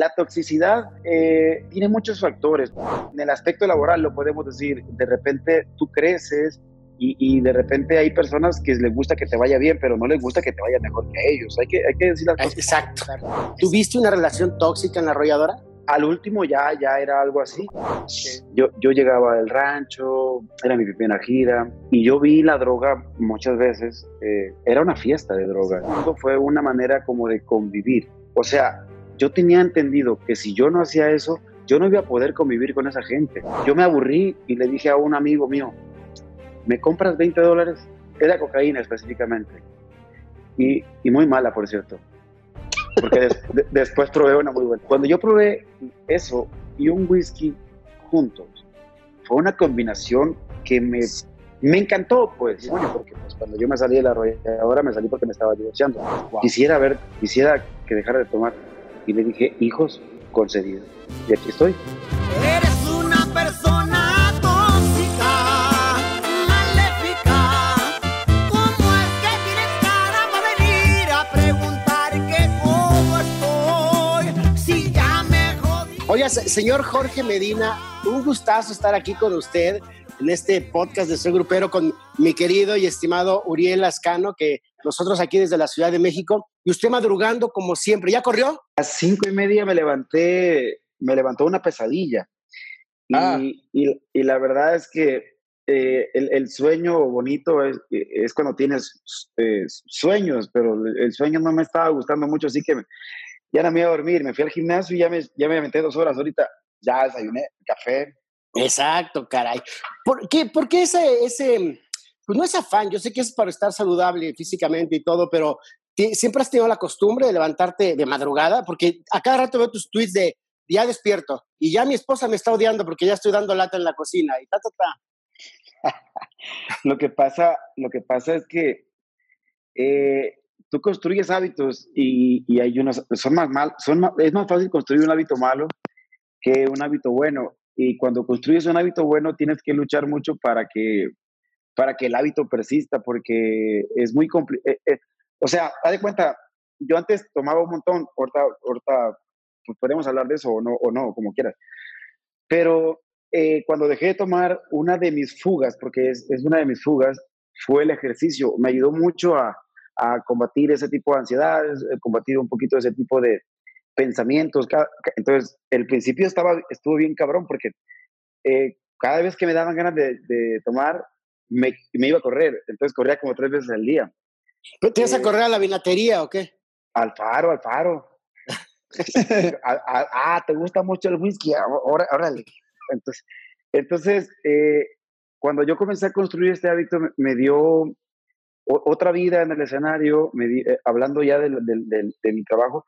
la toxicidad eh, tiene muchos factores. En el aspecto laboral lo podemos decir, de repente tú creces y, de repente hay personas que les gusta que te vaya bien, pero no les gusta que te vaya mejor que a ellos. Hay que, hay que decir las cosas. Exacto. ¿Tuviste una relación tóxica en la arrolladora? Al último ya, ya era algo así. Yo, yo llegaba del rancho, era mi primera gira, y yo vi la droga muchas veces. Eh, era una fiesta de droga. Fue una manera como de convivir. O sea, yo tenía entendido que si yo no hacía eso, yo no iba a poder convivir con esa gente. Yo me aburrí y le dije a un amigo mío, ¿me compras 20 dólares? Era cocaína específicamente. Y, y muy mala, por cierto. Porque después probé una muy buena. Cuando yo probé eso y un whisky juntos, fue una combinación que me, me encantó, pues. Bueno, porque pues, cuando yo me salí de la ahora me salí porque me estaba divorciando. Quisiera ver, quisiera que dejara de tomar. Y le dije, hijos, concedido. Y aquí estoy. Oiga, señor Jorge Medina, un gustazo estar aquí con usted en este podcast de Soy Grupero con mi querido y estimado Uriel Ascano, que nosotros aquí desde la Ciudad de México, y usted madrugando como siempre. ¿Ya corrió? A cinco y media me levanté, me levantó una pesadilla. Y, ah. y, la verdad es que eh, el, sueño bonito es, es cuando tienes eh, sueños, pero el sueño no me estaba gustando mucho, así que ya no me iba a dormir, me fui al gimnasio y ya me, ya me metí dos horas ahorita, ya desayuné, café. Exacto, caray. ¿Por qué, por qué ese, ese, pues no es afán, yo sé que es para estar saludable físicamente y todo, pero siempre has tenido la costumbre de levantarte de madrugada, porque a cada rato veo tus tweets de ya despierto y ya mi esposa me está odiando porque ya estoy dando lata en la cocina y ta, ta, ta. lo que pasa, lo que pasa es que eh, tú construyes hábitos y, hay unos, son más mal, son es más fácil construir un hábito malo que un hábito bueno. Y cuando construyes un hábito bueno, tienes que luchar mucho para que, para que el hábito persista, porque es muy complicado. Eh, eh, o sea, haz de cuenta, yo antes tomaba un montón, ahorita, ahorita pues podemos hablar de eso o no, o no, como quieras. Pero eh, cuando dejé de tomar, una de mis fugas, porque es, es una de mis fugas, fue el ejercicio. Me ayudó mucho a, a combatir ese tipo de ansiedades, eh, combatir un poquito ese tipo de pensamientos. Entonces, el principio estaba, estuvo bien cabrón porque eh, cada vez que me daban ganas de, tomar, me, me, iba a correr. Entonces corría como tres veces al día. ¿Te ibas a eh, correr a la vinatería o qué? Al faro, al faro. ah, te gusta mucho el whisky, órale. Entonces, entonces cuando yo comencé a construir este hábito, me dio otra vida en el escenario, eh, hablando ya de, mi trabajo,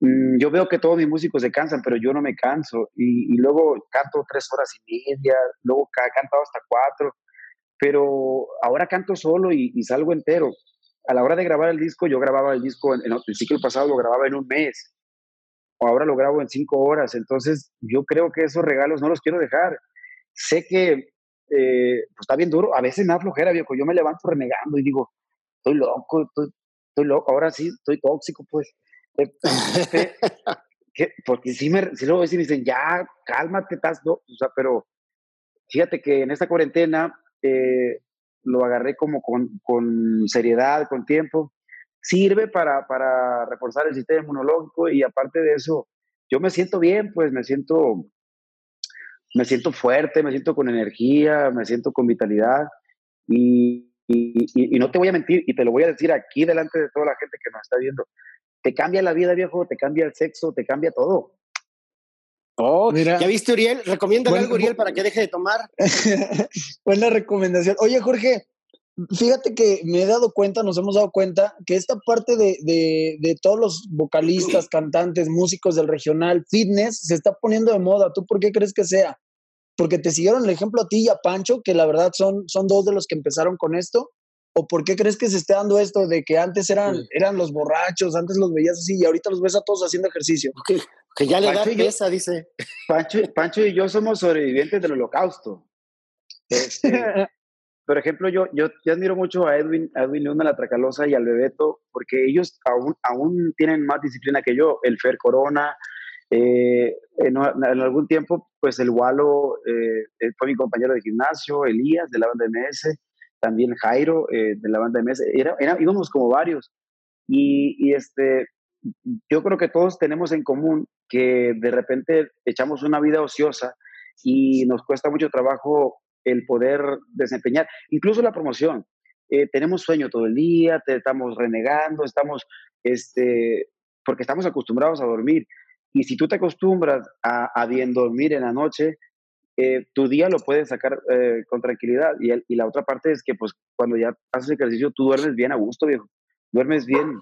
mm, yo veo que todos mis músicos se cansan, pero yo no me canso. Y, luego canto tres horas y media, luego he cantado hasta cuatro, pero ahora canto solo y, salgo entero. A la hora de grabar el disco, yo grababa el disco, en, el ciclo pasado lo grababa en un mes, o ahora lo grabo en cinco horas. Entonces, yo creo que esos regalos no los quiero dejar. Sé que eh, pues está bien duro. A veces me da flojera, viejo. Yo me levanto renegando y digo, estoy loco, estoy, loco. Ahora sí, estoy tóxico, pues. Eh, porque si me, si luego dicen, ya, cálmate, estás, o sea, pero fíjate que en esta cuarentena eh, lo agarré como con, con, seriedad, con tiempo. Sirve para, para reforzar el sistema inmunológico y aparte de eso, yo me siento bien, pues me siento me siento fuerte, me siento con energía, me siento con vitalidad y, y, no te voy a mentir y te lo voy a decir aquí delante de toda la gente que nos está viendo. Te cambia la vida, viejo, te cambia el sexo, te cambia todo. Oh, Mira, ¿ya viste Uriel? Recomiéndale algo, Uriel, para que deje de tomar. Buena recomendación. Oye, Jorge, fíjate que me he dado cuenta, nos hemos dado cuenta, que esta parte de, de, de, todos los vocalistas, cantantes, músicos del regional, fitness, se está poniendo de moda. ¿Tú por qué crees que sea? porque te siguieron el ejemplo a ti y a Pancho, que la verdad son, son dos de los que empezaron con esto? ¿O por qué crees que se esté dando esto de que antes eran, eran los borrachos, antes los veías así y ahorita los ves a todos haciendo ejercicio? Que, ya le da pieza, dice. Pancho, Pancho y yo somos sobrevivientes del holocausto. Este, por ejemplo, yo, yo, admiro mucho a Edwin, a Edwin Luna, la Tracalosa y al Bebeto, porque ellos aún, aún tienen más disciplina que yo. El Fer Corona, Eh, en, algún tiempo, pues el Walo eh, fue mi compañero de gimnasio, Elías de la banda MS, también Jairo de la banda MS, era, íbamos como varios. Y, y, este, yo creo que todos tenemos en común que de repente echamos una vida ociosa y nos cuesta mucho trabajo el poder desempeñar, incluso la promoción. Eh, tenemos sueño todo el día, te estamos renegando, estamos, este, porque estamos acostumbrados a dormir. Y si tú te acostumbras a, bien dormir en la noche, eh, tu día lo puedes sacar eh, con tranquilidad. Y, y, la otra parte es que, pues, cuando ya haces ejercicio, tú duermes bien a gusto, viejo. Duermes bien.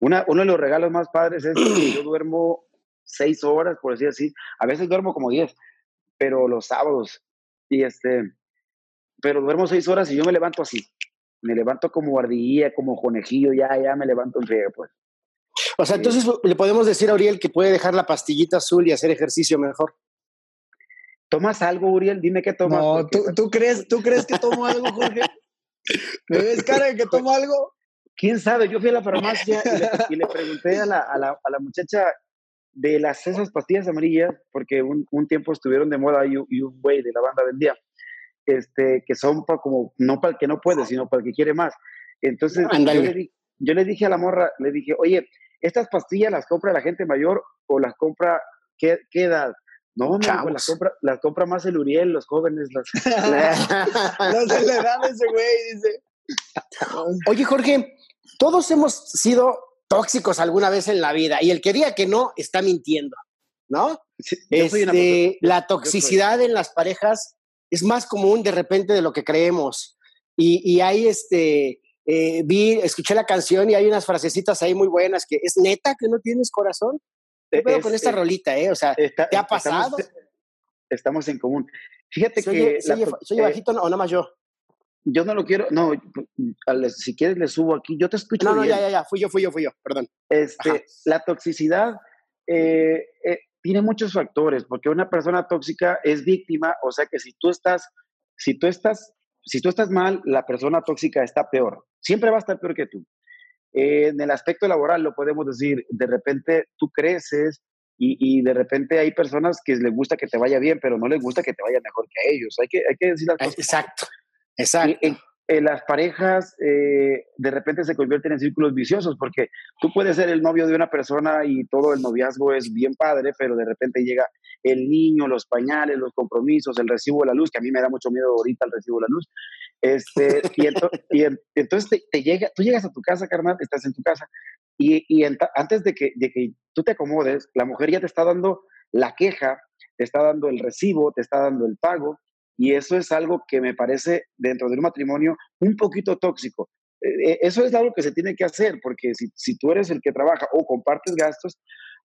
Una, uno de los regalos más padres es que yo duermo seis horas, por decir así. A veces duermo como diez, pero los sábados. Y este, pero duermo seis horas y yo me levanto así. Me levanto como ardilla, como conejillo, ya, ya me levanto en friega, pues. O sea, entonces le podemos decir a Uriel que puede dejar la pastillita azul y hacer ejercicio mejor. ¿Tomas algo, Uriel? Dime qué tomas. No, ¿tú, ¿tú, crees, ¿tú crees que tomo algo, Jorge? ¿Me ves cara de que tomo algo? ¿Quién sabe? Yo fui a la farmacia y le, pregunté a la, a, la, a la, muchacha de las esas pastillas amarillas, porque un, un tiempo estuvieron de moda y, un güey de la banda vendía, este, que son para como, no para el que no puede, sino para el que quiere más. Entonces, yo le, yo le, dije a la morra, le dije, oye, ¿estas pastillas las compra la gente mayor o las compra, qué, qué edad? No, no, las compra, las compra más el Uriel, los jóvenes. Las... no se le dan ese güey, dice. Oye, Jorge, todos hemos sido tóxicos alguna vez en la vida y el que diga que no está mintiendo, ¿no? Este, la toxicidad en las parejas es más común de repente de lo que creemos. Y, y hay este, eh, vi, escuché la canción y hay unas frasecitas ahí muy buenas que es neta que no tienes corazón. ¿Qué pedo con esta rolita, eh? O sea, ¿te ha pasado? Estamos, en común. Fíjate que. Soy, soy bajito o nada más yo yo no lo quiero, no, si quieres le subo aquí, yo te escucho. No, no, ya, ya, ya, fui yo, fui yo, fui yo, perdón. Este, la toxicidad eh, eh, tiene muchos factores, porque una persona tóxica es víctima, o sea que si tú estás, si tú estás, si tú estás mal, la persona tóxica está peor, siempre va a estar peor que tú. Eh, en el aspecto laboral lo podemos decir, de repente tú creces y, y, de repente hay personas que les gusta que te vaya bien, pero no les gusta que te vaya mejor que a ellos. Hay que, hay que decir las cosas. Exacto. Exacto. En, las parejas eh, de repente se convierten en círculos viciosos porque tú puedes ser el novio de una persona y todo el noviazgo es bien padre, pero de repente llega el niño, los pañales, los compromisos, el recibo de la luz, que a mí me da mucho miedo ahorita el recibo de la luz. Este, y, entonces te, llega, tú llegas a tu casa, carnal, estás en tu casa, y, y antes de que, de que tú te acomodes, la mujer ya te está dando la queja, te está dando el recibo, te está dando el pago, y eso es algo que me parece dentro de un matrimonio un poquito tóxico. Eh, eh, eso es algo que se tiene que hacer, porque si, si tú eres el que trabaja o compartes gastos,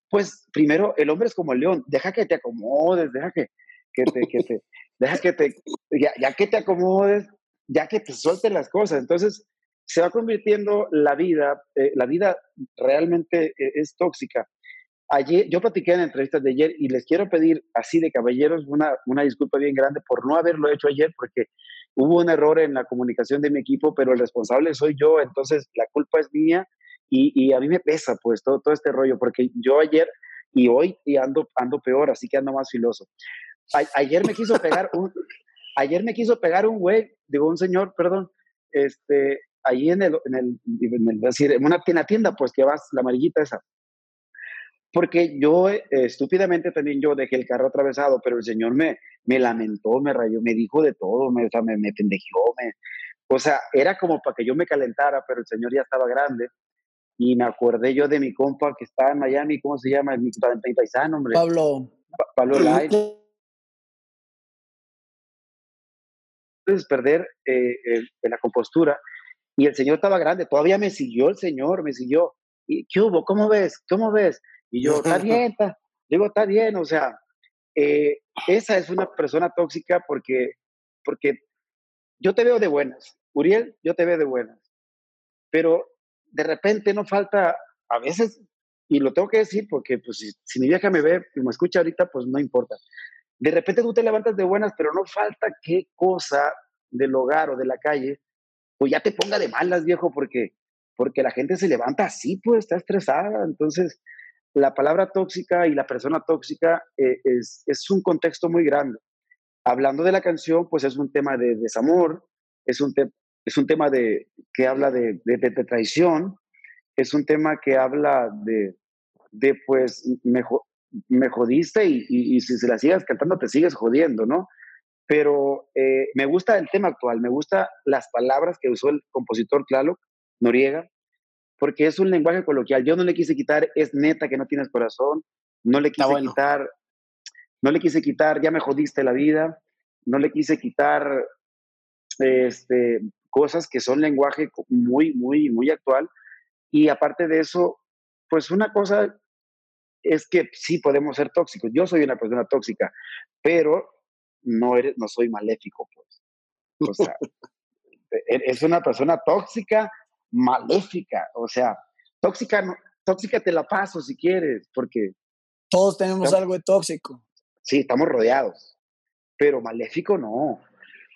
pues primero el hombre es como el león, deja que te acomodes, deja que, que te, que te, deja que te, ya, ya, que te acomodes, ya que te suelten las cosas. Entonces se va convirtiendo la vida, eh, la vida realmente es tóxica ayer, yo platiqué en entrevistas de ayer y les quiero pedir así de caballeros una, una disculpa bien grande por no haberlo hecho ayer porque hubo un error en la comunicación de mi equipo, pero el responsable soy yo, entonces la culpa es mía y, y a mí me pesa pues todo, todo este rollo porque yo ayer y hoy y ando, ando peor, así que ando más filoso. ayer me quiso pegar un, ayer me quiso pegar un güey, digo un señor, perdón, este, ahí en el, en el, en el decir, en una tienda, pues que vas, la amarillita esa porque yo eh, estúpidamente también yo dejé el carro atravesado, pero el Señor me, me lamentó, me rayó, me dijo de todo, me, o sea, me, me pendejió, me, o sea, era como para que yo me calentara, pero el Señor ya estaba grande. Y me acordé yo de mi compa que está en Miami, ¿cómo se llama? Mi, paisano, hombre. Pablo. Pablo Lai. Entonces, perder eh, la compostura. Y el Señor estaba grande, todavía me siguió el Señor, me siguió. ¿Y qué hubo? ¿Cómo ves? ¿Cómo ves? Y yo, está bien, está, digo, está bien, o sea, eh, esa es una persona tóxica porque, porque yo te veo de buenas, Uriel, yo te veo de buenas, pero de repente no falta, a veces, y lo tengo que decir porque pues, si, si mi vieja me ve y me escucha ahorita, pues no importa. De repente tú te levantas de buenas, pero no falta qué cosa del hogar o de la calle, pues ya te ponga de malas, viejo, porque, porque la gente se levanta así, pues está estresada. Entonces, la palabra tóxica y la persona tóxica eh, es, es, un contexto muy grande. Hablando de la canción, pues es un tema de desamor, es un, es un tema de, que habla de, de, traición, es un tema que habla de, de pues, me, me jodiste y, y, y, si se la sigas cantando te sigues jodiendo, ¿no? Pero eh, me gusta el tema actual, me gusta las palabras que usó el compositor Tlaloc Noriega, porque es un lenguaje coloquial. Yo no le quise quitar, es neta que no tienes corazón, no le quise bueno. quitar, no le quise quitar, ya me jodiste la vida, no le quise quitar este, cosas que son lenguaje muy, muy, muy actual. Y aparte de eso, pues una cosa es que sí podemos ser tóxicos. Yo soy una persona tóxica, pero no, eres, no soy maléfico, pues. O sea, es una persona tóxica, maléfica, o sea, tóxica, tóxica te la paso si quieres, porque... Todos tenemos estamos, algo de tóxico. Sí, estamos rodeados, pero maléfico no.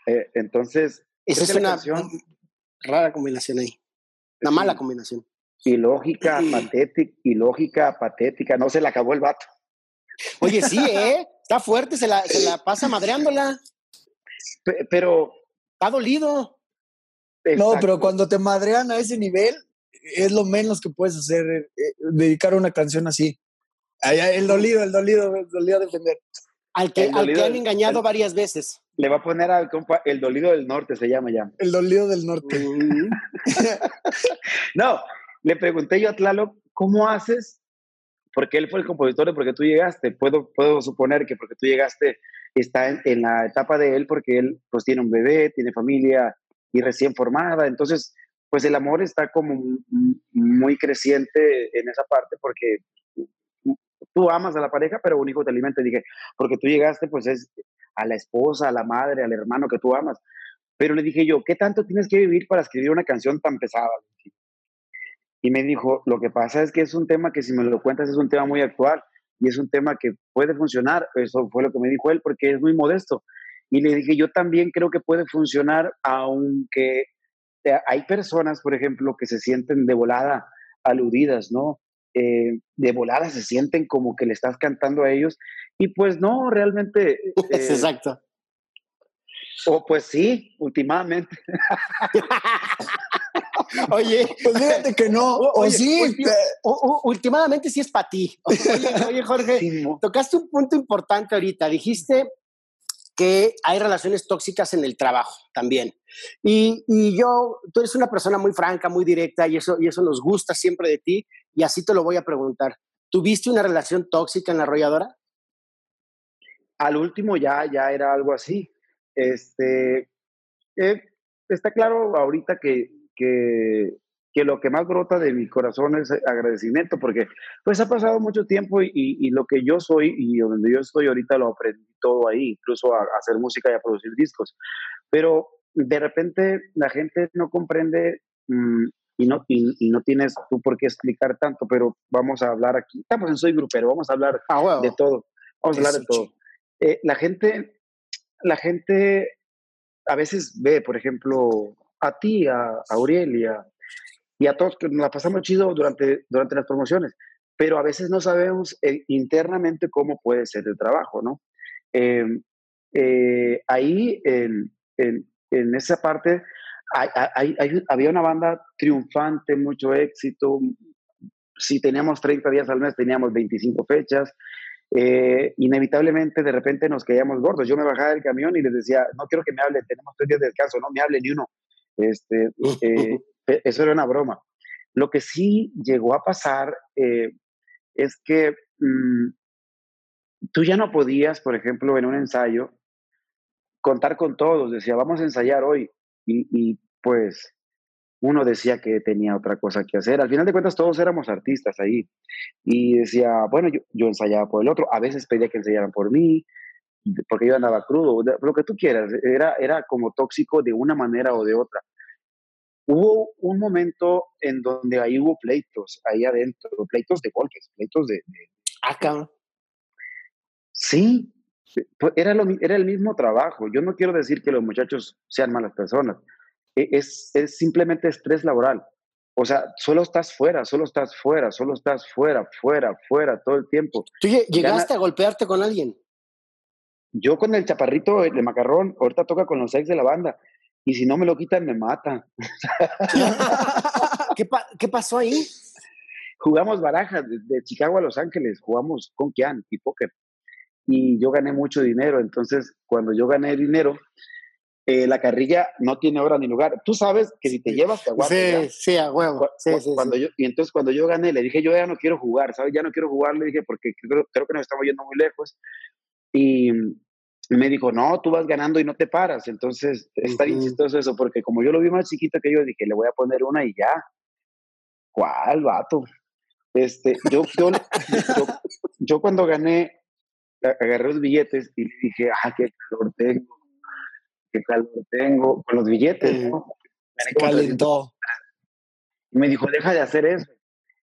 Eh, entonces... Esa es una canción, rara combinación ahí, una sí, mala combinación. Ilógica, patética, ilógica, patética, no se le acabó el vato. Oye, sí, ¿eh? Está fuerte, se la, se la pasa madreándola. Pero... Está dolido. Exacto. No, pero cuando te madrean a ese nivel, es lo menos que puedes hacer, eh, dedicar una canción así. El dolido, el dolido, el dolido a defender. Al que, al que han engañado varias veces. Le va a poner al compa el dolido del norte, se llama ya. El dolido del norte. Mm. no, le pregunté yo a Tlaloc, ¿cómo haces? Porque él fue el compositor de porque tú llegaste. Puedo, puedo suponer que porque tú llegaste está en, en la etapa de él porque él pues tiene un bebé, tiene familia, y recién formada. Entonces, pues el amor está como muy creciente en esa parte porque tú amas a la pareja, pero único te alimenta. Dije, porque tú llegaste, pues es a la esposa, a la madre, al hermano que tú amas. Pero le dije yo, ¿qué tanto tienes que vivir para escribir una canción tan pesada? Y me dijo, lo que pasa es que es un tema que si me lo cuentas es un tema muy actual y es un tema que puede funcionar. Eso fue lo que me dijo él porque es muy modesto. Y le dije, yo también creo que puede funcionar, aunque hay personas, por ejemplo, que se sienten de volada aludidas, ¿no? Eh, de volada se sienten como que le estás cantando a ellos. Y pues no, realmente. Eh, Exacto. O pues sí, últimamente. Oye, pues fíjate que no, o, oye, sí. Últimamente sí es para ti. Oye, oye Jorge, sí, no. tocaste un punto importante ahorita. Dijiste que hay relaciones tóxicas en el trabajo también. Y, y, yo, tú eres una persona muy franca, muy directa y eso, y eso nos gusta siempre de ti y así te lo voy a preguntar. ¿Tuviste una relación tóxica en la arrolladora? Al último ya, ya era algo así. Este, eh, está claro ahorita que, que, que lo que más brota de mi corazón es agradecimiento, porque pues ha pasado mucho tiempo y, y, y, lo que yo soy y donde yo estoy ahorita lo aprendí todo ahí, incluso a, a hacer música y a producir discos. Pero de repente la gente no comprende mmm, y, no, y, y, no tienes tú por qué explicar tanto, pero vamos a hablar aquí. Estamos en Soy Grupero, vamos a hablar ah, bueno. de todo. Vamos a hablar de todo. Eh, la gente, la gente a veces ve, por ejemplo, a ti, a, a Aurelia, y a todos que nos la pasamos chido durante, durante las promociones, pero a veces no sabemos eh, internamente cómo puede ser el trabajo, ¿no? Eh, eh, ahí, en, en, en, esa parte, hay, hay, hay, había una banda triunfante, mucho éxito. Si teníamos 30 días al mes, teníamos 25 fechas. inevitablemente, de repente nos quedamos gordos. Yo me bajaba del camión y les decía, no quiero que me hablen, tenemos tres días de descanso, no me hable ni uno. Este, E-, eso era una broma. Lo que sí llegó a pasar eh, es que mmm, tú ya no podías, por ejemplo, en un ensayo, contar con todos. Decía, vamos a ensayar hoy. Y, pues uno decía que tenía otra cosa que hacer. Al final de cuentas, todos éramos artistas ahí. Y decía, bueno, yo, yo ensayaba por el otro. A veces pedía que ensayaran por mí, porque yo andaba crudo, lo que tú quieras. Era, era como tóxico de una manera o de otra hubo un momento en donde ahí hubo pleitos, ahí adentro, pleitos de golpes, pleitos de... de Acá. Sí, era, lo, era el mismo trabajo. Yo no quiero decir que los muchachos sean malas personas. E, es, es simplemente estrés laboral. o sea, solo estás fuera, solo estás fuera, solo estás fuera, fuera, fuera todo el tiempo. ¿Tú llegaste a golpearte con alguien? Yo con el chaparrito de macarrón, ahorita toca con los ex de la banda. Y si no me lo quitan, me mata. ¿Qué, pasó ahí? Jugamos barajas de, Chicago a Los Ángeles, jugamos con Kian y póker. Y yo gané mucho dinero. Entonces, cuando yo gané dinero, eh, la carrilla no tiene hora ni lugar. Tú sabes que si te llevas, te aguantas. Sí, sí, a huevo. cuando Yo, y entonces cuando yo gané, le dije, yo ya no quiero jugar, ¿sabes? Ya no quiero jugar, le dije, porque creo, creo que nos estamos yendo muy lejos. Y me dijo, no, tú vas ganando y no te paras. Entonces, está bien chistoso eso, porque como yo lo vi más chiquito que yo, dije, le voy a poner una y ya. ¿Cuál, vato? Este, yo, yo, yo cuando gané, agarré los billetes y le dije, ah, qué calor tengo qué calor tengo con los billetes, ¿no? Se calentó. Y me dijo, deja de hacer eso.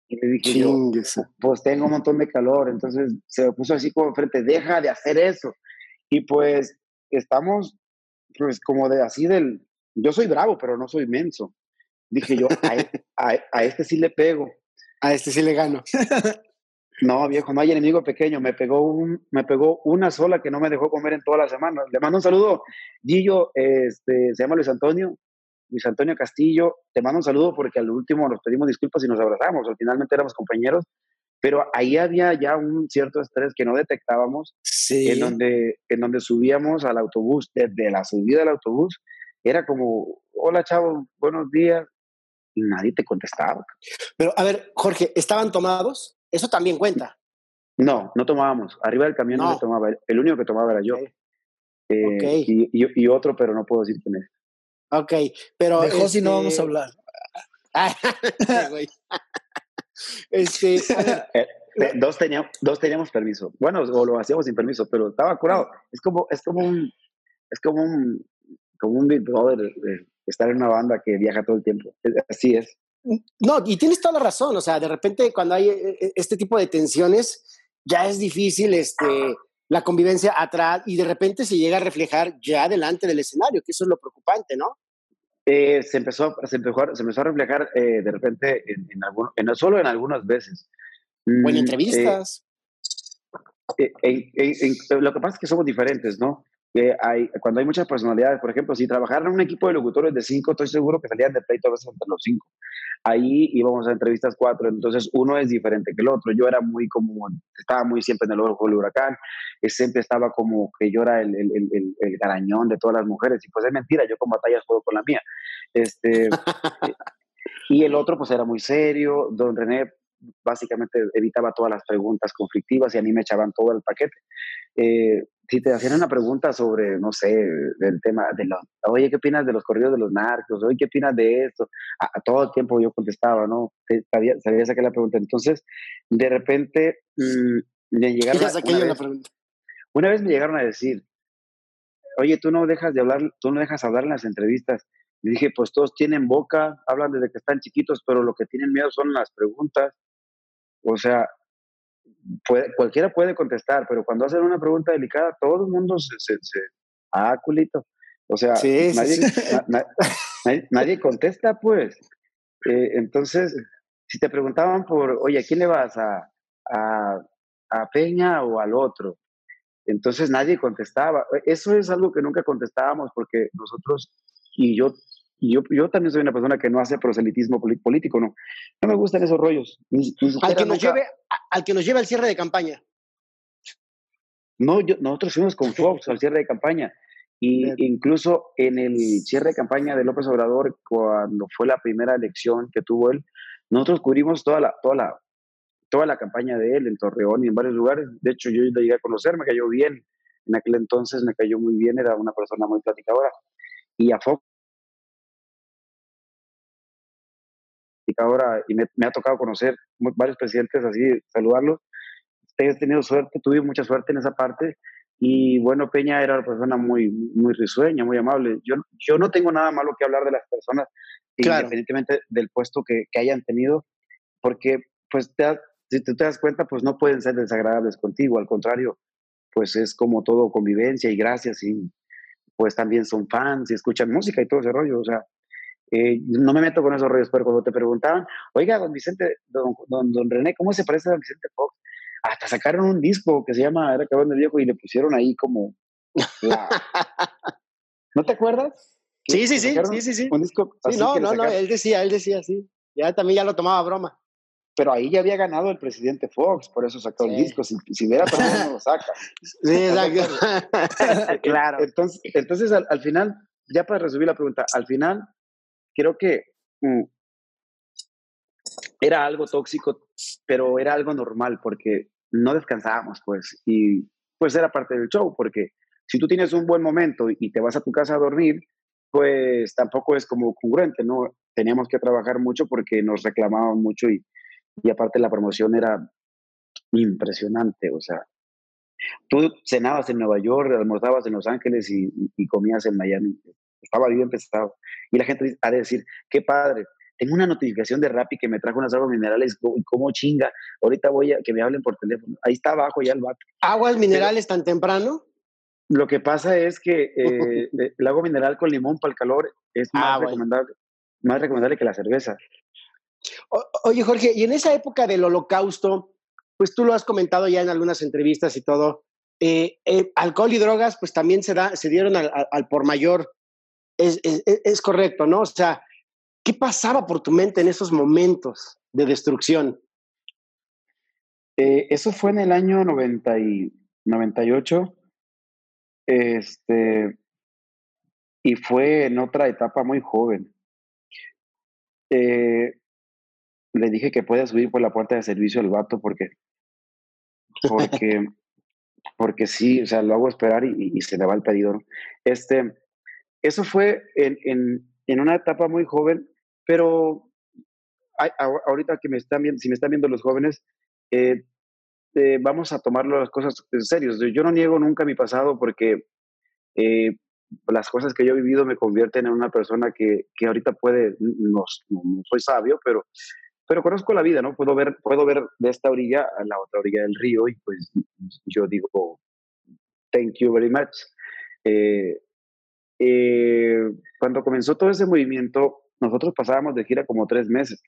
Y le dije yo, pues tengo un montón de calor. Entonces se me puso así como frente, deja de hacer eso. Y pues estamos, pues como de así del, yo soy bravo, pero no soy menso. Dije yo, a, e, a este sí le pego. A este sí le gano. No, viejo, no hay enemigo pequeño. Me pegó, un, me pegó una sola que no me dejó comer en toda la semana. Le mando un saludo. Gillo, este, se llama Luis Antonio. Luis Antonio Castillo, te mando un saludo porque al último nos pedimos disculpas y nos abrazamos. Finalmente éramos compañeros, pero ahí había ya un cierto estrés que no detectábamos. Sí. En donde, en donde subíamos al autobús, desde la subida del autobús, era como, hola chavo, buenos días. Y nadie te contestaba. Pero a ver, Jorge, ¿estaban tomados? Eso también cuenta. No, no tomábamos. Arriba del camión no, se tomaba. El único que tomaba era yo. Eh, y, otro, pero no puedo decir quién es. Ok, pero. De si no vamos a este hablar. este, eh, eh, dos, teníamos, dos teníamos permiso. Bueno, o lo hacíamos sin permiso, pero estaba curado. Es como, es como un. Es como un. Como un big brother estar en una banda que viaja todo el tiempo. Así es. No, y tienes toda la razón, o sea, de repente cuando hay eh, eh, este tipo de tensiones, ya es difícil este, la convivencia atrás y de repente se llega a reflejar ya delante del escenario, que eso es lo preocupante, ¿no? Eh, se, empezó, se, empezó, se empezó a reflejar de repente en, en, solo en algunas veces. O en mm, entrevistas. lo que pasa es que somos diferentes, ¿no? Que hay, cuando hay muchas personalidades, por ejemplo, si trabajaran en un equipo de locutores de cinco, estoy seguro que salían de pleito a veces entre los cinco. Ahí íbamos a entrevistas cuatro, entonces uno es diferente que el otro. Yo era muy como, estaba muy siempre en el ojo del huracán, siempre estaba como que yo era el, el, el, el, garañón de todas las mujeres, y pues es mentira, yo con batallas juego con la mía. Este, y el otro pues era muy serio, don René básicamente evitaba todas las preguntas conflictivas y a mí me echaban todo el paquete. Eh, si te hacían una pregunta sobre, no sé, del tema de los, oye, ¿qué opinas de los corridos de los narcos? Oye, ¿qué opinas de esto? A, todo el tiempo yo contestaba, ¿no? Sabía, sabía sacar la pregunta. Entonces, de repente, mmm, me llegaron a, una, vez, pregunta. una vez me llegaron a decir, oye, tú no dejas de hablar, tú no dejas hablar en las entrevistas. Y dije, pues todos tienen boca, hablan desde que están chiquitos, pero lo que tienen miedo son las preguntas. O sea, cualquiera puede contestar, pero cuando hacen una pregunta delicada, todo el mundo se, se, ah, culito. O sea, nadie, nadie, contesta, pues. Eh, entonces, si te preguntaban por, oye, ¿a quién le vas? ¿A, a, a Peña o al otro? Entonces nadie contestaba. Eso es algo que nunca contestábamos porque nosotros, y yo y yo, yo también soy una persona que no hace proselitismo político, no. No me gustan esos rollos. al, que nos lleve, al que nos lleve al cierre de campaña. No, yo, nosotros fuimos con Fox al cierre de campaña. Y incluso en el cierre de campaña de López Obrador, cuando fue la primera elección que tuvo él, nosotros cubrimos toda la, toda la, toda la campaña de él en Torreón y en varios lugares. De hecho, yo llegué a conocer, me cayó bien. En aquel entonces me cayó muy bien, era una persona muy platicadora. Y a Fox ahora y me, ha tocado conocer varios presidentes así, saludarlos. He tenido suerte, tuve mucha suerte en esa parte y bueno, Peña era una persona muy, muy risueña, muy amable. Yo, yo no tengo nada malo que hablar de las personas, independientemente del puesto que, que, hayan tenido, porque pues si tú te das cuenta, pues no pueden ser desagradables contigo, al contrario, pues es como todo convivencia y gracias y pues también son fans y escuchan música y todo ese rollo, o sea, Eh, no me meto con esos rollos, pero cuando te preguntaban, oiga, don Vicente, don, don, René, ¿cómo se parece a don Vicente Fox? Hasta sacaron un disco que se llama Era Cabrón de Viejo y le pusieron ahí como ¿No te acuerdas? Sí, sí, sí, sí, sí, sí. Un disco no, no, no, él decía, él decía, sí. Ya también ya lo tomaba broma. Pero ahí ya había ganado el presidente Fox, por eso sacó el disco. Si, si hubiera tomado, no lo saca. Sí, exacto. claro. Entonces, entonces al, final, ya para resumir la pregunta, al final creo que mm, era algo tóxico, pero era algo normal porque no descansábamos, pues, y pues era parte del show, porque si tú tienes un buen momento y te vas a tu casa a dormir, pues tampoco es como congruente, ¿no? Teníamos que trabajar mucho porque nos reclamaban mucho y, y aparte la promoción era impresionante, o sea, tú cenabas en Nueva York, almorzabas en Los Ángeles y, y comías en Miami, estaba bien pesado. Y la gente ha de decir, qué padre, tengo una notificación de Rappi que me trajo unas aguas minerales, como chinga, ahorita voy a que me hablen por teléfono. Ahí está abajo ya el vato. ¿Aguas minerales tan temprano? Lo que pasa es que eh, el agua mineral con limón para el calor es ah, más, recomendable, más recomendable que la cerveza. oye, Jorge, y en esa época del holocausto, pues tú lo has comentado ya en algunas entrevistas y todo, eh, eh, alcohol y drogas pues también se, da, se dieron al, por mayor. Es, es, correcto, ¿no? O sea, ¿qué pasaba por tu mente en esos momentos de destrucción? eso fue en el año 90 y 98. Este, y fue en otra etapa muy joven. Eh, le dije que puede subir por la puerta de servicio el vato porque, porque, porque sí, o sea, lo hago esperar y, se le va el pedido. Este, eso fue en, en, en, una etapa muy joven, pero ahorita que me están viendo, si me están viendo los jóvenes, eh, este, vamos a tomar las cosas en serio. Yo no niego nunca mi pasado porque eh, las cosas que yo he vivido me convierten en una persona que, que ahorita puede, no, soy sabio, pero, pero conozco la vida, ¿no? Puedo ver, puedo ver de esta orilla a la otra orilla del río y pues yo digo, thank you very much. Eh, eh, cuando comenzó todo ese movimiento, nosotros pasábamos de gira como tres meses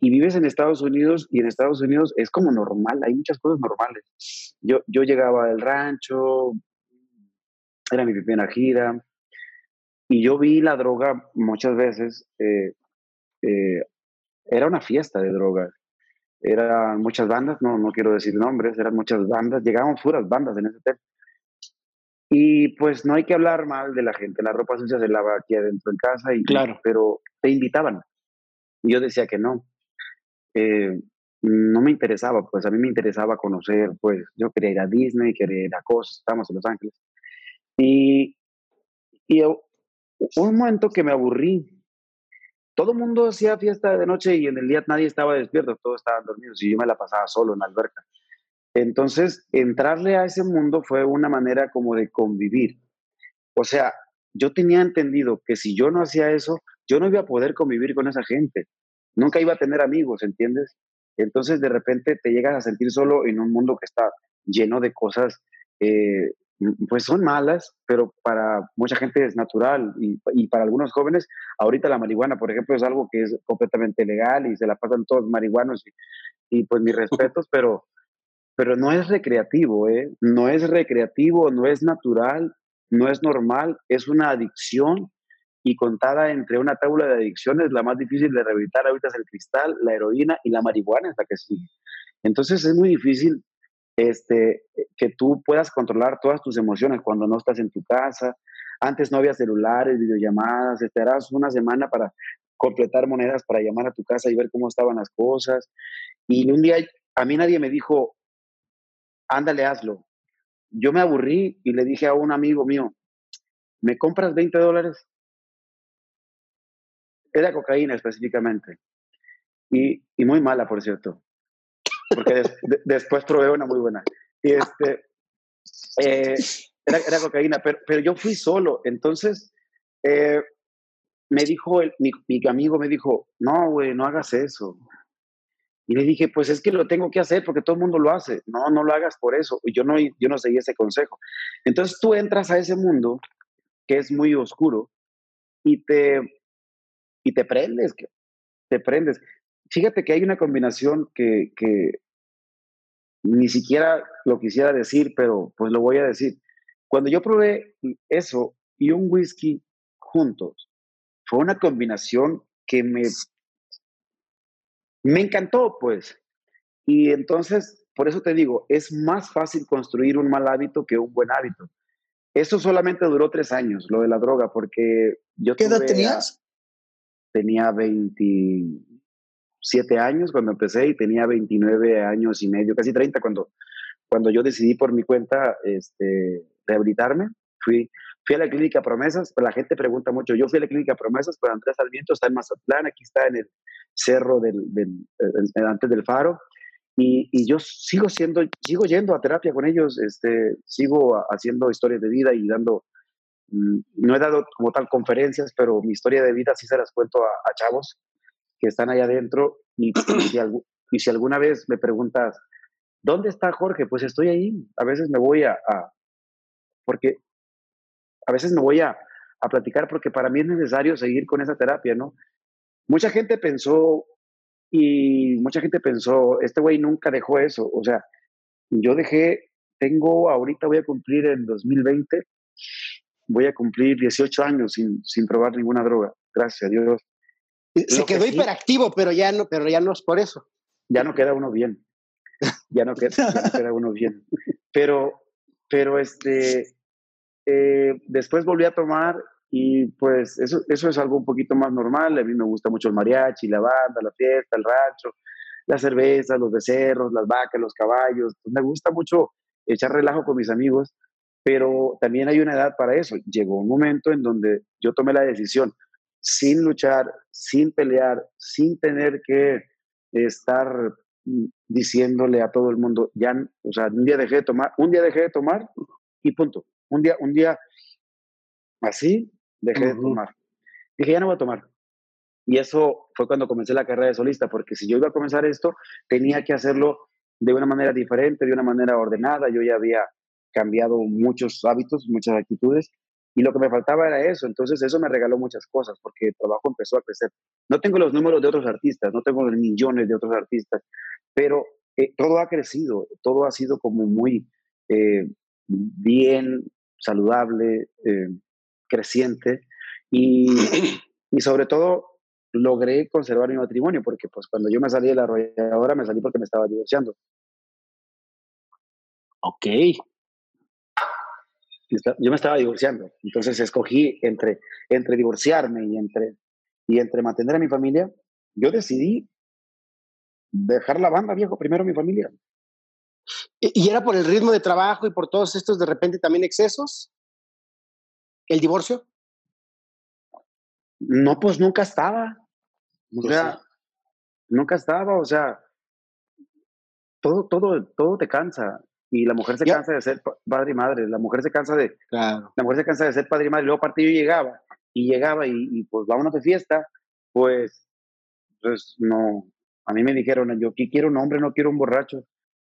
y vives en Estados Unidos y en Estados Unidos es como normal, hay muchas cosas normales. Yo, yo llegaba del rancho, era mi primera gira y yo vi la droga muchas veces, eh, eh, era una fiesta de drogas. Eran muchas bandas, no, no quiero decir nombres, eran muchas bandas, llegaban puras bandas en ese hotel. Y pues no hay que hablar mal de la gente, la ropa sucia se lava aquí adentro en casa, y, claro. pero te invitaban. Y yo decía que no. Eh, no me interesaba, pues a mí me interesaba conocer, pues yo quería ir a Disney, quería ir a cosas, estamos en Los Ángeles. Y, y un momento que me aburrí. Todo el mundo hacía fiesta de noche y en el día nadie estaba despierto, todos estaban dormidos y yo me la pasaba solo en la alberca. Entonces, entrarle a ese mundo fue una manera como de convivir. O sea, yo tenía entendido que si yo no hacía eso, yo no iba a poder convivir con esa gente. Nunca iba a tener amigos, ¿entiendes? Entonces, de repente te llegas a sentir solo en un mundo que está lleno de cosas, eh, pues son malas, pero para mucha gente es natural y, para algunos jóvenes, ahorita la marihuana, por ejemplo, es algo que es completamente legal y se la pasan todos marihuanos y, y pues mis respetos, pero pero no es recreativo, ¿eh? No es recreativo, no es natural, no es normal, es una adicción y contada entre una tabla de adicciones, la más difícil de rehabilitar ahorita es el cristal, la heroína y la marihuana es la que sigue. Entonces es muy difícil este, que tú puedas controlar todas tus emociones cuando no estás en tu casa. Antes no había celulares, videollamadas, esperabas una semana para completar monedas para llamar a tu casa y ver cómo estaban las cosas. Y un día a mí nadie me dijo, ándale, hazlo. Yo me aburrí y le dije a un amigo mío, ¿me compras 20 dólares? Era cocaína específicamente. Y, muy mala, por cierto. Porque después probé una muy buena. Y este, eh, era, cocaína, pero, yo fui solo. Entonces, eh, me dijo, el, mi, mi, amigo me dijo, no, güey, no hagas eso. Y le dije, pues es que lo tengo que hacer porque todo el mundo lo hace. No, no lo hagas por eso. Yo no, yo no seguí ese consejo. Entonces tú entras a ese mundo que es muy oscuro y te, y te prendes, te prendes. Fíjate que hay una combinación que, que ni siquiera lo quisiera decir, pero pues lo voy a decir. Cuando yo probé eso y un whisky juntos, fue una combinación que me, me encantó, pues. Y entonces, por eso te digo, es más fácil construir un mal hábito que un buen hábito. Eso solamente duró tres años, lo de la droga, porque yo... ¿Qué edad tenías? tenía 27 años cuando empecé y tenía 29 años y medio, casi 30 cuando, cuando yo decidí por mi cuenta este, rehabilitarme. Fui, fui a la clínica Promesas, la gente pregunta mucho, yo fui a la clínica Promesas, pero Andrés Sarmiento está en Mazatlán, aquí está en el cerro del, del, antes del faro, y, y, yo sigo siendo, sigo yendo a terapia con ellos, este, sigo haciendo historias de vida y dando, mm, no he dado como tal conferencias, pero mi historia de vida sí se las cuento a, chavos que están allá adentro y, si, y, si, alguna vez me preguntas, ¿dónde está Jorge? Pues estoy ahí, a veces me voy a, a porque a veces me voy a, a platicar porque para mí es necesario seguir con esa terapia, ¿no? Mucha gente pensó y mucha gente pensó, este güey nunca dejó eso. O sea, yo dejé, tengo, ahorita voy a cumplir en 2020, voy a cumplir 18 años sin, sin probar ninguna droga, gracias a Dios. Se quedó hiperactivo, pero ya, no, pero ya no es por eso. Ya no queda uno bien. Ya no queda, queda uno bien. Pero, pero este, eh, después volví a tomar y pues eso, eso es algo un poquito más normal. A mí me gusta mucho el mariachi, la banda, la fiesta, el rancho, la cerveza, los becerros, las vacas, los caballos. Me gusta mucho echar relajo con mis amigos, pero también hay una edad para eso. Llegó un momento en donde yo tomé la decisión, sin luchar, sin pelear, sin tener que estar mm, diciéndole a todo el mundo, ya, o sea, un día dejé de tomar, un día dejé de tomar y punto. Un día, un día así dejé de tomar. Dije, ya no voy a tomar. Y eso fue cuando comencé la carrera de solista, porque si yo iba a comenzar esto, tenía que hacerlo de una manera diferente, de una manera ordenada. Yo ya había cambiado muchos hábitos, muchas actitudes, y lo que me faltaba era eso. Entonces eso me regaló muchas cosas, porque el trabajo empezó a crecer. No tengo los números de otros artistas, no tengo los millones de otros artistas, pero eh, todo ha crecido, todo ha sido como muy eh, bien, saludable. Eh, creciente y, y sobre todo logré conservar mi matrimonio porque pues cuando yo me salí de la arrolladora me salí porque me estaba divorciando. Ok. Yo me estaba divorciando, entonces escogí entre, entre divorciarme y entre, y entre mantener a mi familia, yo decidí dejar la banda, viejo, primero mi familia. ¿Y era por el ritmo de trabajo y por todos estos de repente también excesos? ¿El divorcio? No, pues nunca estaba. O sea, nunca estaba, o sea, todo, todo, todo te cansa. Y la mujer se cansa de ser padre y madre, la mujer se cansa de, la mujer se cansa de ser padre y madre. Luego aparte yo llegaba, y llegaba y, pues vámonos de fiesta, pues, pues no, a mí me dijeron, yo aquí quiero un hombre, no quiero un borracho.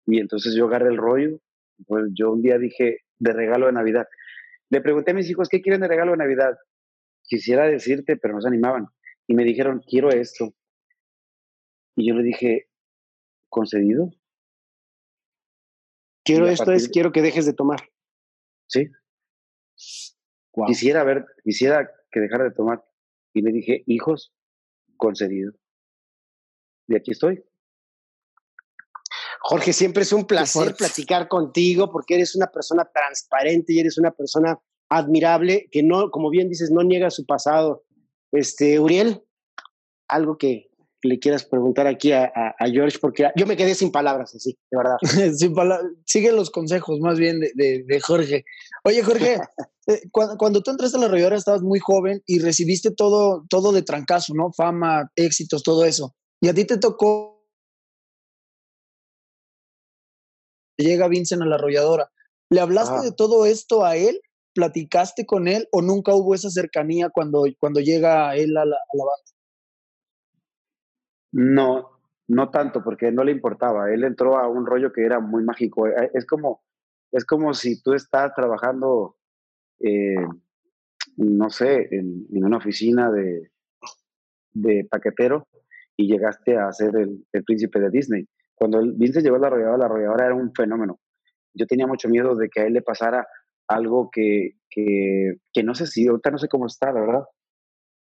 Y entonces yo agarré el rollo, pues yo un día dije, de regalo de Navidad, le pregunté a mis hijos, ¿qué quieren de regalo de Navidad? Quisiera decirte, pero no se animaban. Y me dijeron, quiero esto. Y yo le dije, ¿concedido? Quiero esto es, quiero que dejes de tomar. Sí. Quisiera ver, quisiera que dejara de tomar. Y le dije, hijos, concedido. Y aquí estoy. Jorge, siempre es un placer platicar contigo porque eres una persona transparente y eres una persona admirable que no, como bien dices, no niega su pasado. Este, Uriel, algo que le quieras preguntar aquí a, George, porque yo me quedé sin palabras, así, de verdad. sin Sigue los consejos más bien de, Jorge. Oye, Jorge, eh, cuando, tú entraste a la rayadora estabas muy joven y recibiste todo, todo de trancazo, ¿no? Fama, éxitos, todo eso. Y a ti te tocó llega Vincent a la arrolladora. ¿Le hablaste de todo esto a él? ¿Platicaste con él o nunca hubo esa cercanía cuando, cuando llega él a la, a la banda? No, no tanto, porque no le importaba. Él entró a un rollo que era muy mágico. Eh, es como, es como si tú estás trabajando, eh, no sé, en, una oficina de, de paquetero y llegaste a ser el, príncipe de Disney. Cuando Vince llegó a la arrolladora, la arrolladora era un fenómeno. Yo tenía mucho miedo de que a él le pasara algo que, que, que no sé si, ahorita no sé cómo está, la verdad.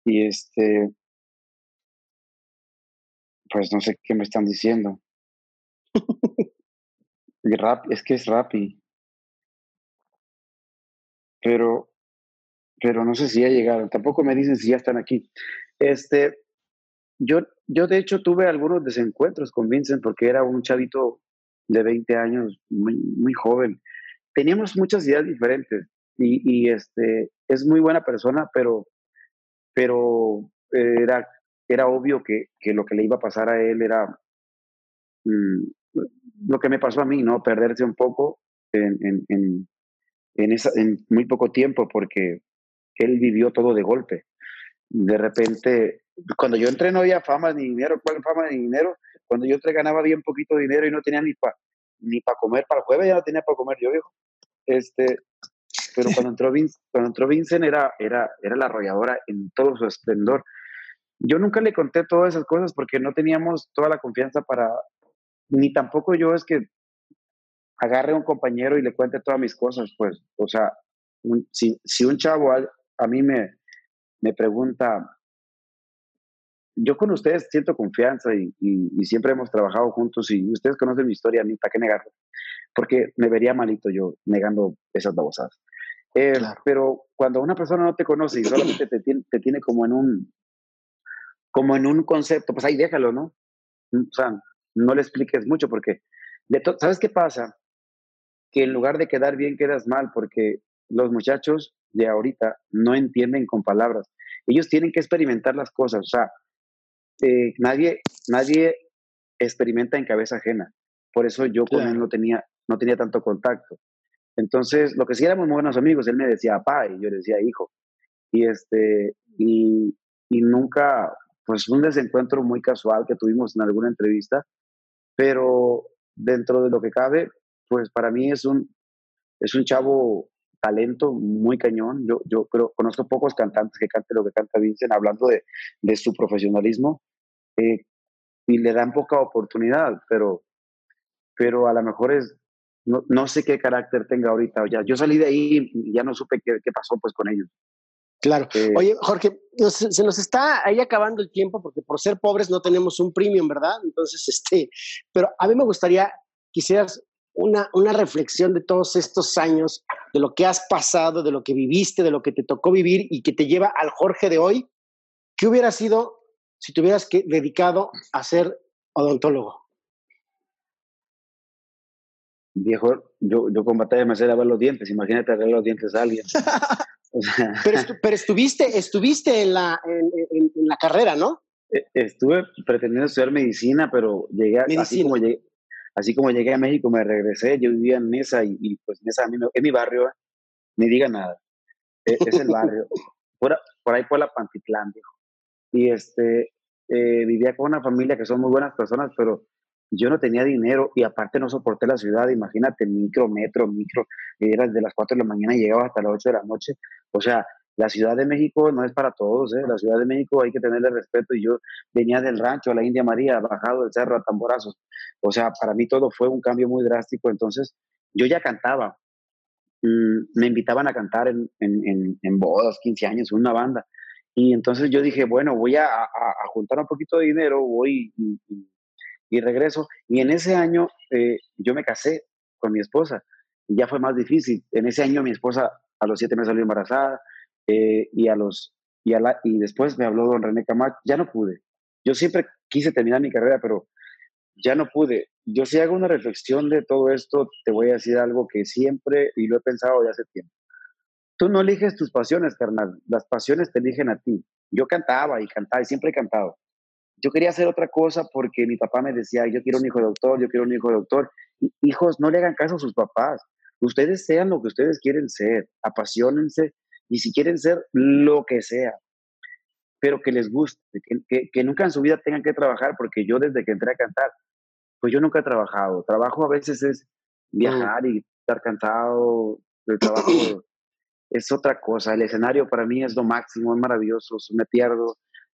Y este, pues no sé qué me están diciendo. rap, es que es Rappi. Pero, pero no sé si ya llegaron. Tampoco me dicen si ya están aquí. Este, yo, yo de hecho tuve algunos desencuentros con Vincent porque era un chavito de 20 años, muy, muy joven. Teníamos muchas ideas diferentes y, y este, es muy buena persona, pero, pero era, era obvio que, que, lo que le iba a pasar a él era mm, lo que me pasó a mí, ¿no? Perderse un poco en, en, en, en, muy poco tiempo porque él vivió todo de golpe. De repente, cuando yo entré no había fama ni dinero, ¿cuál fama ni dinero? Cuando yo entré ganaba bien poquito dinero y no tenía ni para ni para comer, para el jueves ya no tenía para comer yo, viejo. Este, pero cuando entró, Vincent, cuando entró Vincent era, era, era la arrolladora en todo su esplendor. Yo nunca le conté todas esas cosas porque no teníamos toda la confianza para, ni tampoco yo es que agarre a un compañero y le cuente todas mis cosas, pues, o sea, si, si, un chavo a, mí me, me pregunta, yo con ustedes siento confianza y, y, siempre hemos trabajado juntos y ustedes conocen mi historia, a mí, ¿para qué negarlo? Porque me vería malito yo negando esas babosadas. Eh, pero cuando una persona no te conoce y solamente te tiene, te tiene como en un como en un concepto, pues ahí déjalo, ¿no? O sea, no le expliques mucho porque, ¿sabes qué pasa? Que en lugar de quedar bien, quedas mal porque los muchachos de ahorita no entienden con palabras. Ellos tienen que experimentar las cosas. O sea, eh, nadie, nadie experimenta en cabeza ajena. Por eso yo con él no tenía, no tenía tanto contacto. Entonces, lo que sí éramos buenos amigos, él me decía papá y yo le decía hijo. Y, este, y, y nunca, pues un desencuentro muy casual que tuvimos en alguna entrevista, pero dentro de lo que cabe, pues para mí es un, es un chavo talento muy cañón. Yo, yo creo, conozco pocos cantantes que canten lo que canta Vincent, hablando de, de su profesionalismo, eh, y le dan poca oportunidad, pero, pero a lo mejor es, no, no sé qué carácter tenga ahorita. Ya, yo salí de ahí y ya no supe qué, qué pasó pues con ellos. Claro. Eh, Oye, Jorge, se nos está ahí acabando el tiempo porque por ser pobres no tenemos un premium, ¿verdad? Entonces, este, pero a mí me gustaría, quisieras una, una reflexión de todos estos años, de lo que has pasado, de lo que viviste, de lo que te tocó vivir y que te lleva al Jorge de hoy. ¿Qué hubiera sido si te hubieras que, dedicado a ser odontólogo? Viejo, yo, yo con batalla me hacía lavar los dientes, imagínate arreglar los dientes a alguien. pero, estuviste, estuviste en la, en, la carrera, ¿no? E, estuve pretendiendo estudiar medicina, pero llegué, Así, como llegué así como llegué a México, me regresé, yo vivía en Mesa y, pues Mesa, en mi barrio, ni diga nada, e, es, el barrio, por, por, ahí por la Pantitlán, dijo. Y este, eh, vivía con una familia que son muy buenas personas, pero yo no tenía dinero y aparte no soporté la ciudad, imagínate, micro, metro, micro, era de las 4 de la mañana y llegaba hasta las 8 de la noche. O sea, la Ciudad de México no es para todos, ¿eh? la Ciudad de México hay que tenerle respeto y yo venía del rancho a la India María, bajado del cerro a tamborazos. O sea, para mí todo fue un cambio muy drástico, entonces yo ya cantaba, mm, me invitaban a cantar en, en, en, bodas, 15 años, una banda. Y entonces yo dije, bueno, voy a, a, juntar un poquito de dinero, voy y, regreso. Y en ese año eh, yo me casé con mi esposa y ya fue más difícil. En ese año mi esposa a los siete meses salió embarazada eh, y, a los, y, a la, y después me habló don René Camacho. Ya no pude. Yo siempre quise terminar mi carrera, pero ya no pude. Yo si hago una reflexión de todo esto, te voy a decir algo que siempre, y lo he pensado ya hace tiempo. Tú no eliges tus pasiones, carnal. Las pasiones te eligen a ti. Yo cantaba y cantaba y siempre he cantado. Yo quería hacer otra cosa porque mi papá me decía, yo quiero un hijo de doctor, yo quiero un hijo de doctor. hijos, no le hagan caso a sus papás. Ustedes sean lo que ustedes quieren ser, apasionense y si quieren ser lo que sea, pero que les guste, que, que, nunca en su vida tengan que trabajar, porque yo desde que entré a cantar, pues yo nunca he trabajado. Trabajo a veces es viajar y estar cansado, el trabajo es otra cosa. El escenario para mí es lo máximo, es maravilloso, me pierdo,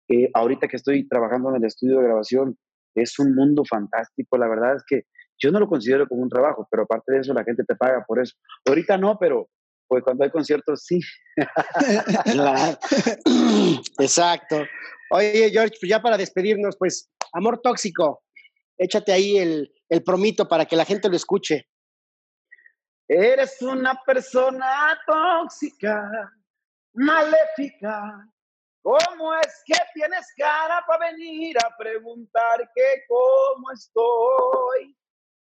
Eh, ahorita que estoy trabajando en el estudio de grabación, es un mundo fantástico. La verdad es que yo no lo considero como un trabajo, pero aparte de eso, la gente te paga por eso. Ahorita no, pero pues cuando hay conciertos, sí. Exacto. Oye, George, pues ya para despedirnos, pues, amor tóxico, échate ahí el, el promito para que la gente lo escuche. Eres una persona tóxica, maléfica. ¿Cómo es que tienes cara para venir a preguntar que cómo estoy?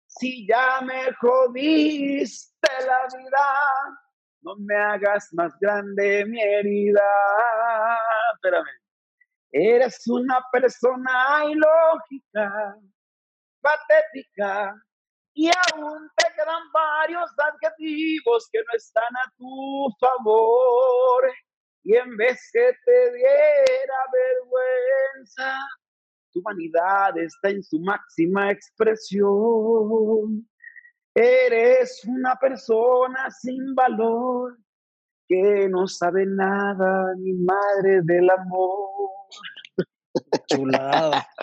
Si ya me jodiste la vida, no me hagas más grande mi herida. Espérame. Eres una persona ilógica, patética, y aún te quedan varios adjetivos que no están a tu favor. Y en vez que te diera vergüenza, tu vanidad está en su máxima expresión. Eres una persona sin valor que no sabe nada ni madre del amor. Chulada.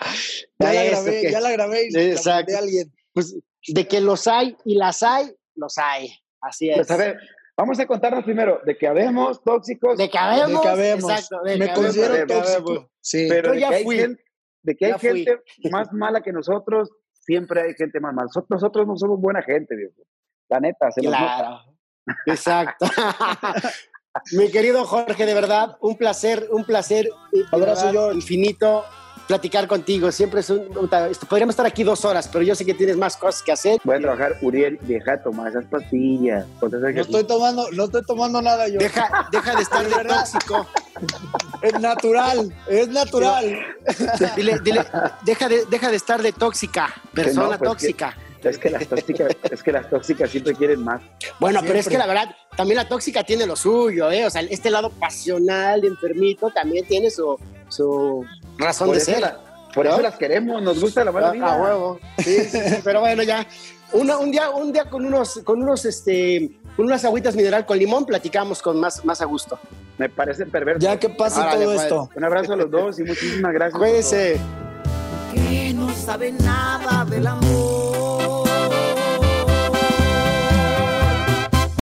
Ya la grabé, ya la grabé y de alguien. Pues de que los hay y las hay, los hay. Así pues, es. vamos a contarnos primero de que habemos tóxicos. De que habemos. Exacto, Me considero tóxico. Sí. Pero ya de que fui. Hay gente, de que hay gente más mala que nosotros, siempre hay gente más mala. Nosotros no somos buena gente, viejo. La neta, se claro. Exacto. Mi querido Jorge, de verdad, un placer, un placer. Abrazo yo. Infinito platicar contigo. Siempre es un, podríamos estar aquí dos horas, pero yo sé que tienes más cosas que hacer. Voy a trabajar, Uriel, deja de tomar esas pastillas. No estoy tomando, no estoy tomando nada yo. Deja, deja de estar de tóxico. Es natural, es natural. Dile, dile, deja de, deja de estar de tóxica, persona pues tóxica. es que las tóxicas, es que las tóxicas siempre quieren más. Bueno, pero es que la verdad, también la tóxica tiene lo suyo, ¿eh? O sea, este lado pasional, enfermito, también tiene su, su razón de ser. por eso las queremos, nos gusta la buena vida. A huevo. Sí, pero bueno, ya. un día, un día con unos, con unos, este, con unas agüitas mineral con limón, platicamos con más, más a gusto. Me parece perverso. Ya que pase todo pues. esto. Un abrazo a los dos y muchísimas gracias. Cuídense. Que no sabe nada del amor